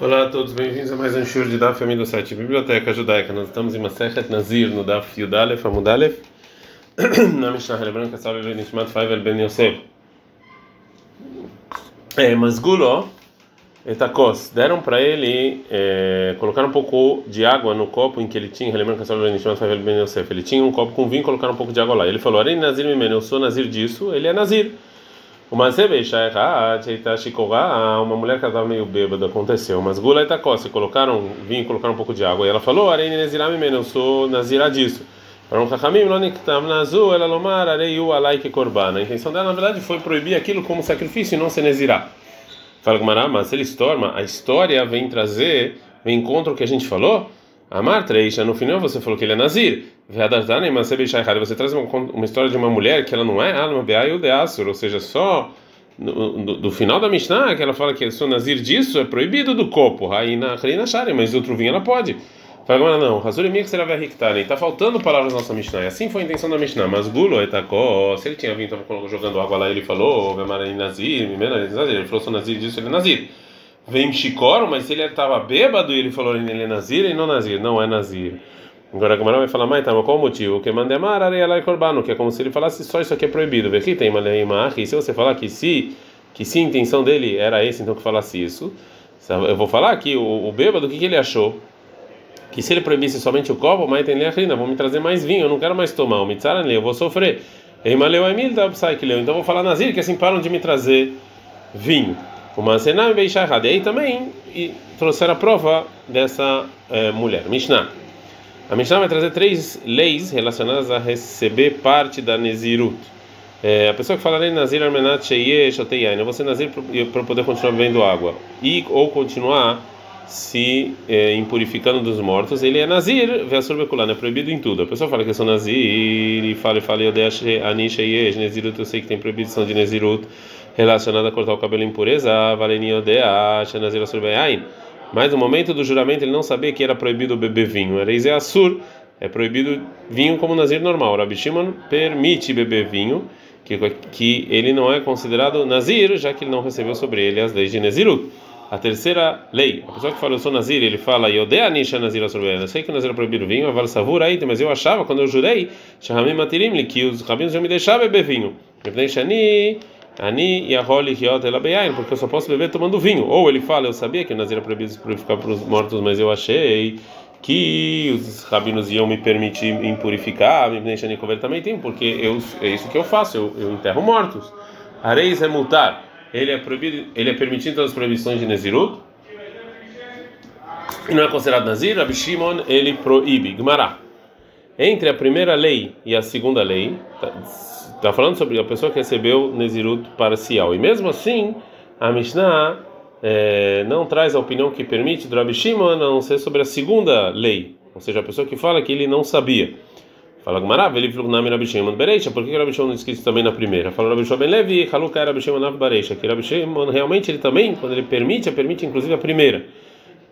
Olá a todos, bem-vindos a mais um show de Daf do site Biblioteca Judaica. Nós estamos em Masechet Nazir, no Daf Yudalef Amudalef, na Mishnah Branca, salve Ben Nishmat Faivel Ben Yosef. É, Masgulo, Etakos, deram para ele, é, colocaram um pouco de água no copo em que ele tinha, lembrando que Ben Nishmat Faivel Ben Yosef, ele tinha um copo com vinho colocaram um pouco de água lá. Ele falou, Arei Nazir Mimene, eu sou Nazir disso, ele é Nazir. Uma cerveja uma mulher que estava meio bêbada, aconteceu. Mas gula e tacó, colocaram vinho, colocaram um pouco de água. E ela falou: Arei Neziram eu sou Nazirá disso. Para um Kachamim, Loniktam Nazu, ela lomar, Arei U Alaike Korban. A intenção dela, na verdade, foi proibir aquilo como sacrifício e não ser Nezirá. Fala Gumará, mas ele estorma, a história vem trazer, vem contra o que a gente falou. Amar Treisha, no final você falou que ele é Nazir. mas você traz uma, uma história de uma mulher que ela não é Alma Beayu de Asur, ou seja, só no, do final da Mishnah, que ela fala que sou Nazir disso, é proibido do copo, Raina Shari, mas outro vinho ela pode. Fala, não, Razuri Mia que será Verriktani, está faltando palavras na nossa Mishnah, e assim foi a intenção da Mishnah, mas Gulo, Etakó, se ele tinha vindo jogando água lá, ele falou, Nazir, ele falou, sou Nazir disso, ele é Nazir vem Shikoro, mas se ele estava bêbado e ele falou ele é Nazir, ele não Nazir, não é Nazir. Agora a Gamara vai falar, mas tá, qual o motivo? Que mandemar areia corbano, que é como se ele falasse só isso aqui é proibido. Vê que tem e se você falar que se que se a intenção dele era esse, então que falasse isso, eu vou falar aqui o, o bêbado, o que, que ele achou? Que se ele proibisse somente o copo, mas tem leachrina, vou me trazer mais vinho, eu não quero mais tomar, o mitzaran eu vou sofrer. Da então vou falar Nazir, que assim param de me trazer vinho. Bem errada. E aí também e a prova dessa é, mulher. Mishnah. A Mishnah vai trazer três leis relacionadas a receber parte da Nezirut. É, a pessoa que fala Nazir Armenat Sheye Shoteyain, eu vou Nazir para poder continuar bebendo água e ou continuar se é, impurificando dos mortos, ele é Nazir, Vesur Bekulana, é proibido em tudo. A pessoa fala que eu sou Nazir e fala e fala, eu deixo Anisha Yesh, Nezirut, eu sei que tem proibição de Nezirut relacionada a cortar o cabelo impureza, mas no momento do juramento ele não sabia que era proibido beber vinho. Era Assur, é proibido vinho como nazir normal. Rabi Shimon permite beber vinho, que, que ele não é considerado nazir, já que ele não recebeu sobre ele as leis de Nezirut. A terceira lei, a pessoa que fala eu sou nazir, ele fala eu dei anisha nazir eu sei que nazir é proibido vinho, aval savur aí, mas eu achava quando eu jurei, shahamim matirim que os rabinos iam me deixar beber vinho. Ani e a porque eu só posso beber tomando vinho. Ou ele fala, eu sabia que o Nazir é proibido purificar para os mortos, mas eu achei que os rabinos iam me permitir impurificar, me deixando comer também tem, porque eu, é isso que eu faço, eu, eu enterro mortos. Areis é multar. Ele é proibido, ele é permitido as proibições de Nezirut. E não é considerado Nazir, Rabi Shimon, ele proíbe. Gmará. Entre a primeira lei e a segunda lei, tá, Está falando sobre a pessoa que recebeu Nezirut parcial. E mesmo assim, a Mishnah é, não traz a opinião que permite do Rabi Shimon a não ser sobre a segunda lei. Ou seja, a pessoa que fala que ele não sabia. Fala Gumarav, ele falou nome Rabi Shimon Bereisha, por que Rabi Shimon não disse também na primeira? Fala Rabi Shimon Ben Levi, Haluka Rabi Shimon Nav Bareisha, que Rabi Shimon realmente ele também, quando ele permite, permite inclusive a primeira.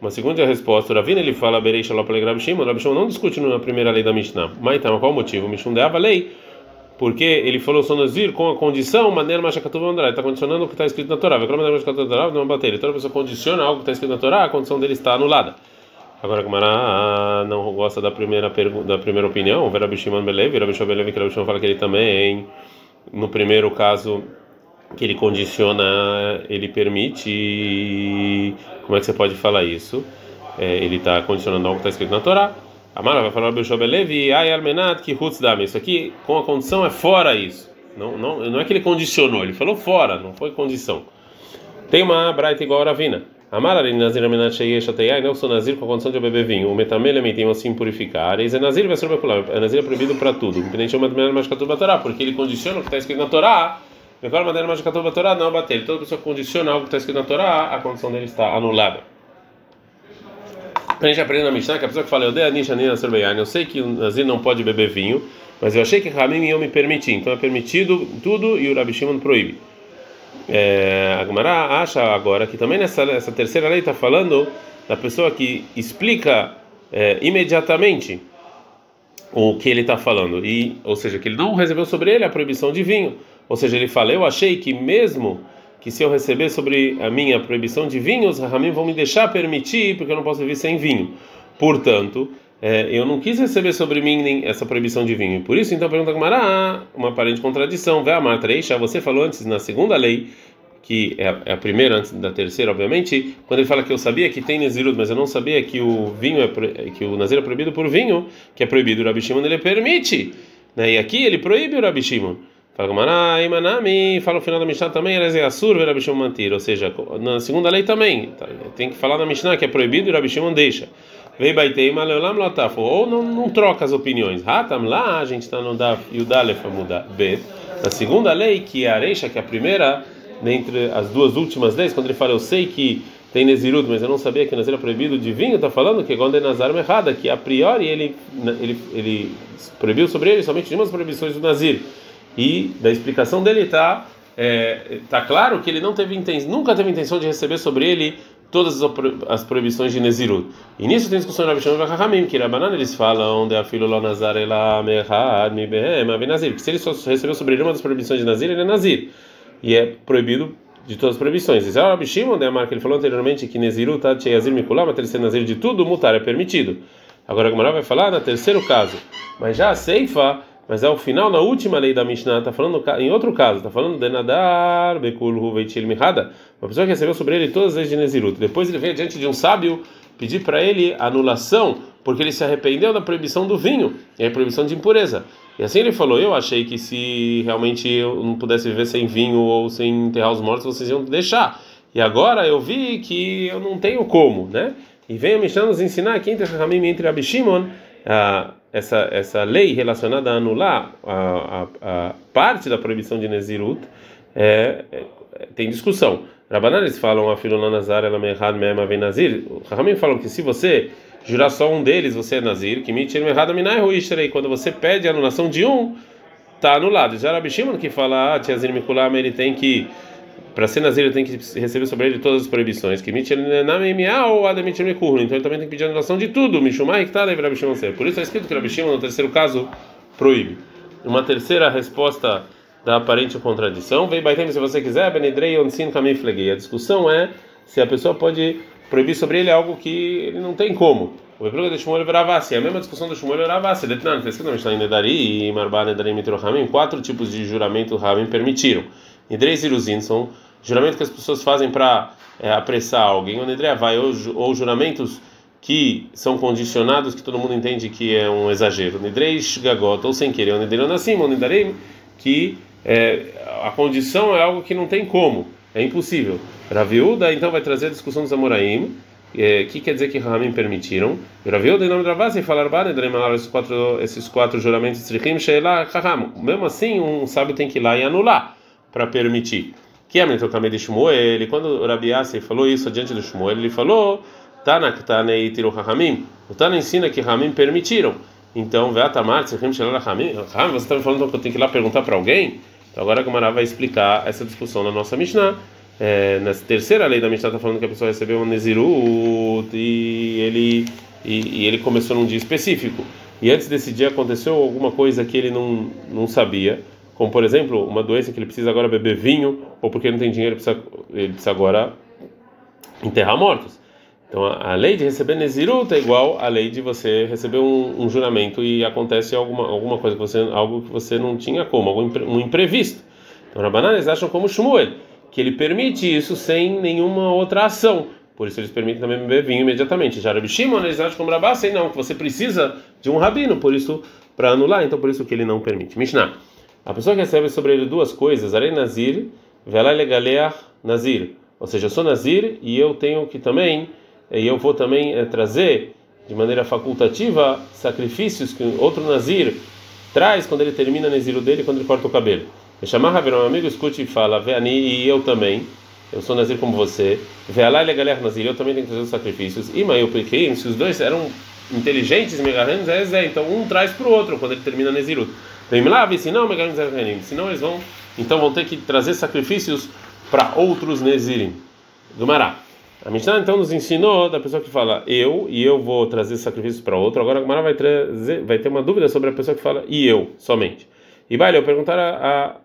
Uma segunda resposta, Ravina ele fala Bereisha Lopele Rabi Shimon, Rabi Shimon não discute na primeira lei da Mishnah. Mas então, qual o motivo? Mishum Deava lei porque ele falou sonazir com a condição, maneira machacatuva andré, está condicionando o que está escrito na Torá. Vai machacatuva Torá, não bater. Então a pessoa condiciona algo que está escrito na Torá, a condição dele está anulada. Agora, ah, não gosta da primeira da primeira opinião, Vera Bishimon Belev, Vera Bishimon Belev, que Bishimon fala que ele também, no primeiro caso, que ele condiciona, ele permite. Como é que você pode falar isso? É, ele está condicionando algo que está escrito na Torá. Amara vai falar Belevi, ai almenat que. Isso aqui, com a condição, é fora isso. Não, não, não é que ele condicionou, ele falou fora, não foi condição. Tem uma braita igual a Ravina. Amara Nazir Amenat Sheyeshateyai, não sou Nazir com a condição de beber vinho. O metamele tem assim purificar. E Nazir vai ser É Nazir é proibido para tudo. Independente de uma maneira mais da Torá, porque ele condiciona o que está escrito na Torá. Qualquer maneira mais da Torá, não bater. Toda pessoa condiciona algo que está escrito na Torá, a condição dele está anulada. A gente aprende na Mishnah que a pessoa que fala, eu dei a Nisha Nina eu sei que o Nazir não pode beber vinho, mas eu achei que Ramim iam me permitir, então é permitido tudo e o Rabi Shimon proíbe. É, a Gemara acha agora que também nessa essa terceira lei está falando da pessoa que explica é, imediatamente o que ele está falando, e, ou seja, que ele não recebeu sobre ele a proibição de vinho, ou seja, ele fala, eu achei que mesmo que se eu receber sobre a minha proibição de vinhos, Rahamim vão me deixar permitir, porque eu não posso viver sem vinho. Portanto, é, eu não quis receber sobre mim nem essa proibição de vinho. Por isso, então, pergunta Mará, uma aparente contradição. Vê a Matreisha, você falou antes na segunda lei, que é a, é a, primeira antes da terceira, obviamente, quando ele fala que eu sabia que tem Nezirut, mas eu não sabia que o vinho é que o Nazir é proibido por vinho, que é proibido o Rabi Shimon, ele permite. Né? E aqui ele proíbe o Rabi Shimon. Fala Gamará, Imanami, fala o final da Mishnah também, Eres Assur, Rabi Shimon mantir. Ou seja, na segunda lei também, tá? tem que falar na Mishnah que é proibido e o Rabi Shimon deixa. Vei Baiteima Leolam Lotafo. Ou não, não troca as opiniões. Hatam lá, a gente está no Daf Yudalef Amuda B. Na segunda lei, que é a Areixa, que é a primeira dentre as duas últimas leis, quando ele fala, eu sei que tem Nezirut, mas eu não sabia que Nazir é proibido de vinho, está falando que quando é Nazar errada, que a priori ele, ele, ele proibiu sobre ele somente de umas proibições do Nazir. E da explicação dele está é, tá claro que ele não teve nunca teve intenção de receber sobre ele todas as proibições de Nezirut. E nisso tem discussão na Vishnu Vachachamim, que Rabanan eles falam de afilo lo nazar ela mehad mi behem Nazir, que se ele só recebeu sobre ele uma das proibições de Nazir, ele é Nazir. E é proibido de todas as proibições. Isso é o Rabi Shimon, né, que ele falou anteriormente que Nezirut tá Yazir Mikulam, mas ele ser Nazir de tudo, mutar é permitido. Agora a Gemara vai falar no terceiro caso. Mas já a Seifa mas é o final, na última lei da Mishnah, está falando em outro caso, está falando de Nadar, Bekul, Veitil, Mihada, uma pessoa que recebeu sobre ele todas as leis de Nezirut. Depois ele veio diante de um sábio pedir para ele anulação, porque ele se arrependeu da proibição do vinho, e a proibição de impureza. E assim ele falou: Eu achei que se realmente eu não pudesse viver sem vinho ou sem enterrar os mortos, vocês iam deixar. E agora eu vi que eu não tenho como, né? E vem a Mishnah nos ensinar aqui entre Rahamim entre Abishimon. Ah, essa essa lei relacionada a anular a, a, a parte da proibição de Nezirut é, é, tem discussão. Rabananes falam a filona Nazar ela mehad mema vem Nazir. Rahamim falam que se você jurar só um deles, você é Nazir, que mitir mehad minai ruishrei. Quando você pede a anulação de um, está anulado. Já Rabi Shimon que fala, ah, Tiazir Mikulam, ele tem que para ser Nazir ele tem que receber sobre ele todas as proibições. Que ou Então ele também tem que pedir anulação de tudo. Ser. Por isso é escrito que Rabi Shimon no terceiro caso proíbe. Uma terceira resposta da aparente contradição. Vem baitem se você quiser. A discussão é se a pessoa pode proibir sobre ele algo que ele não tem como. O Rebruga de Shmuel Veravassi, é a mesma discussão do Shmuel Veravassi. Detnan, está escrito na Mishnah Nedari e Marba Nedari Mitro Hamim, quatro tipos de juramento Hamim permitiram. Nidrei Ziruzin são juramentos que as pessoas fazem para é, apressar alguém, ou Nidrei vai ou, ou juramentos que são condicionados, que todo mundo entende que é um exagero. Nidrei Gagot, ou sem querer, ou Nidrei Onassim, ou Nidarei, que é, a condição é algo que não tem como, é impossível. Raviuda então vai trazer a discussão dos Amoraim, é, que quer dizer que Rahamim permitiram. Raviuda em nome de Ravasi falar esses quatro esses quatro juramentos. Mesmo assim, um sábio tem que ir lá e anular para permitir. Que é a de Shmuel, quando o Rabi falou isso diante do Shmuel, ele falou Tanak Tanei Tiru Rahamim. O Tana ensina que Rahamim permitiram. Então, Veatamar, Trichim Sheila Rahamim. Você está me falando que eu tenho que ir lá perguntar para alguém? Então agora a Gamara vai explicar essa discussão na nossa Mishnah. É, na terceira lei da Mishnah está falando que a pessoa recebeu um Nezirut e ele, e, e, ele começou num dia específico. E antes desse dia aconteceu alguma coisa que ele não, não sabia, como por exemplo, uma doença que ele precisa agora beber vinho, ou porque ele não tem dinheiro, precisa, ele precisa agora enterrar mortos. Então a, lei de receber Nezirut é igual à lei de você receber um, um, juramento e acontece alguma, alguma coisa que você algo que você não tinha como, algum um imprevisto. Então Rabanan eles acham como Shmuel, que ele permite isso sem nenhuma outra ação. Por isso eles permitem também beber vinho imediatamente. Já Rabi Shimon eles acham como Rabá, sei não, que você precisa de um rabino, por isso para anular, então por isso que ele não permite. Mishnah. A pessoa que recebe sobre ele duas coisas, Arei Nazir, Velai Legaleach Nazir. Ou seja, eu sou Nazir e eu tenho que também e eu vou também é, trazer de maneira facultativa sacrifícios que outro nazir traz quando ele termina o naziro dele quando ele corta o cabelo. Eu chamar Rabi, um amigo, escute e fala, Veani e eu também, eu sou nazir como você, Vealá e galera nazir, eu também tenho que trazer os sacrifícios. E mas eu pequei, se os dois eram inteligentes, megarranos, é Zé, então um traz para o outro quando ele termina o nazirut. Vem se não, megarranos, senão eles vão, então vão ter que trazer sacrifícios para outros nazirim. Gumará. A Mishnah então nos ensinou da pessoa que fala eu e eu vou trazer sacrifícios para outro. Agora a Gemara vai trazer, vai ter uma dúvida sobre a pessoa que fala e eu somente. E vai eu perguntar a,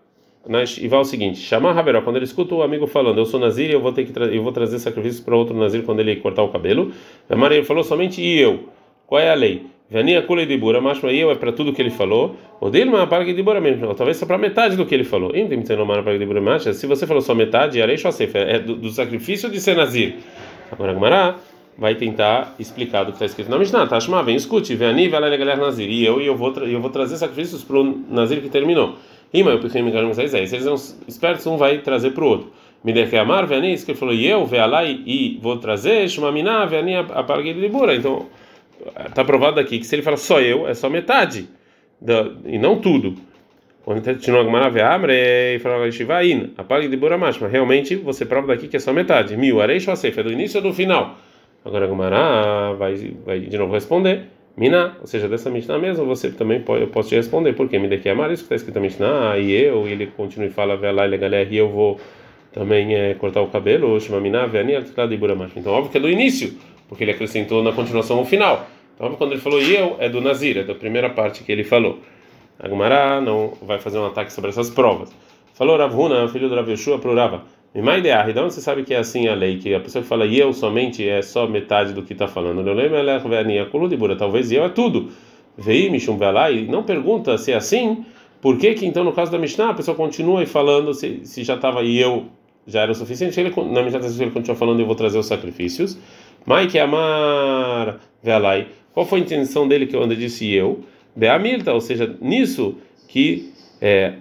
e vai o seguinte: chamar Haveró, quando ele escuta o amigo falando, eu sou Nazir eu vou ter que eu vou trazer sacrifícios para outro Nazir quando ele cortar o cabelo. A Maria falou somente e eu. Qual é a lei? Vania Kula de Bura, mas para eu é para tudo que ele falou. O dele uma para de Bura mesmo, talvez só para metade do que ele falou. Se você falou só metade, Arei é do, do sacrifício de ser Nazir. Agora Gumará vai tentar explicar do que está escrito na Mishnah. Tashma, vem, escute, Vani, vai lá galera Nazir. E eu, e eu vou, eu vou trazer sacrifícios para o Nazir que terminou. Rima, eu pensei me vocês aí. Se eles são espertos, um vai trazer para o outro. Me der que amar, Vani, isso que ele falou, e eu, lá e vou trazer, Shumamina, Vani, apaguei de Bura. Então está provado aqui que se ele fala só eu, é só metade, da, e não tudo. Quando continua a Amre e fala Shivain, apague de Buramash, mas realmente você prova daqui que é só metade. Mil, Arei Shosef, é do início ou do final? Agora a Gumara vai, vai de novo responder. Mina, ou seja, dessa Mishnah mesmo, você também pode, eu posso te responder, porque me daqui amar isso que está escrito na Mishnah, e eu, e ele continua e fala, vê lá, e eu vou também é, cortar o cabelo, chama Mina, vê de Buramash. Então, óbvio que é do início, porque ele acrescentou na continuação o final. Então, quando ele falou eu, é do Nazir, é da primeira parte que ele falou. Agmará não vai fazer um ataque sobre essas provas. Falou Ravuna, filho do Rav Yeshua, para o Rava. Mimaideah, então você sabe que é assim a lei, que a pessoa que fala eu somente é só metade do que está falando. Talvez eu é tudo. Veio Mishum e não pergunta se é assim, por que que então no caso da Mishnah a pessoa continua falando se, se já estava eu já era o suficiente? Ele, na Mishnah ele continua falando eu vou trazer os sacrifícios. Mike Amar Velai. Qual foi a intenção dele que eu disse eu? Beamilta, ou seja, nisso que é,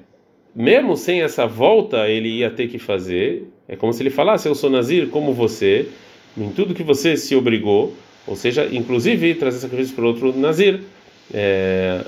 mesmo sem essa volta ele ia ter que fazer. É como se ele falasse: Eu sou Nazir como você, em tudo que você se obrigou, ou seja, inclusive trazer sacrifício para outro Nazir. É,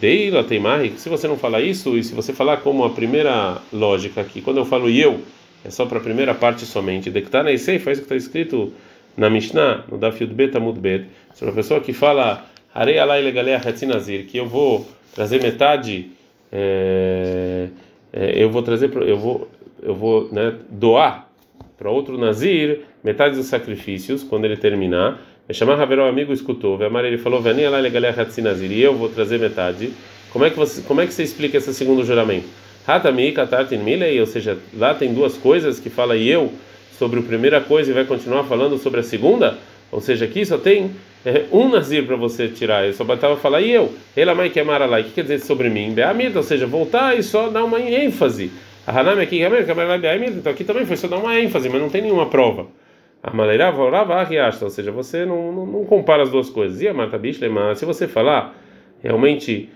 Deila Teimari, se você não falar isso, e se você falar como a primeira lógica aqui, quando eu falo eu, é só para a primeira parte somente. Dektar Neisei, faz o que está escrito na Mishnah, no Dafyud Bet Amud Bet, sobre a pessoa que fala Harei Alai Legalei Nazir, que eu vou trazer metade é, é, eu vou trazer, eu vou, eu vou né, doar para outro Nazir metade dos sacrifícios quando ele terminar. É chamar Haveró amigo escutou, Vemar ele falou, Vani lá Nazir e eu vou trazer metade. Como é que você, como é que você explica esse segundo juramento? Hatami ou seja, lá tem duas coisas que fala eu sobre a primeira coisa e vai continuar falando sobre a segunda. Ou seja, aqui só tem é, um nazir para você tirar. Eu só batava falar, e eu? Ela mãe que amara lá. O que quer dizer sobre mim? Beamita, ou seja, voltar e só dar uma ênfase. A Hanami aqui, então aqui também foi só dar uma ênfase, mas não tem nenhuma prova. A Maleira Vorava ou seja, você não, não, não, compara as duas coisas. E a Marta Bishlema, se você falar realmente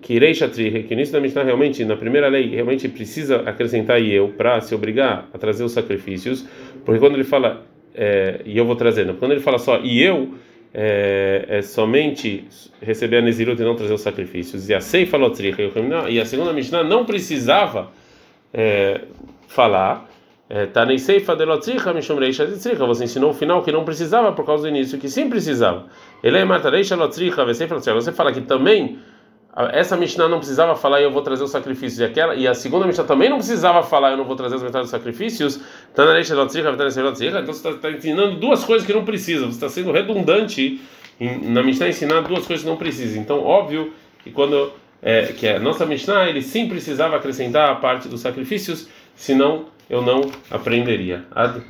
que Reishatri, que início da Mishnah realmente, na primeira lei, realmente precisa acrescentar eu para se obrigar a trazer os sacrifícios, porque quando ele fala é, e eu vou trazendo. Quando ele fala só e eu, é, é somente receber a Nezirut e não trazer os sacrifícios. E a Seifa Lotricha e a segunda Mishnah não precisava é, falar. Reisha Lotricha. Você ensinou o final que não precisava por causa do início, que sim precisava. Ele é Você fala que também essa Mishnah não precisava falar eu vou trazer os sacrifícios e aquela. E a segunda Mishnah também não precisava falar eu não vou trazer as metades dos sacrifícios. Então você está tá ensinando duas coisas que não precisa. Você está sendo redundante na Mishnah ensinar duas coisas que não precisa. Então óbvio que quando é, que a nossa Mishnah ele sim precisava acrescentar a parte dos sacrifícios senão eu não aprenderia. Ad,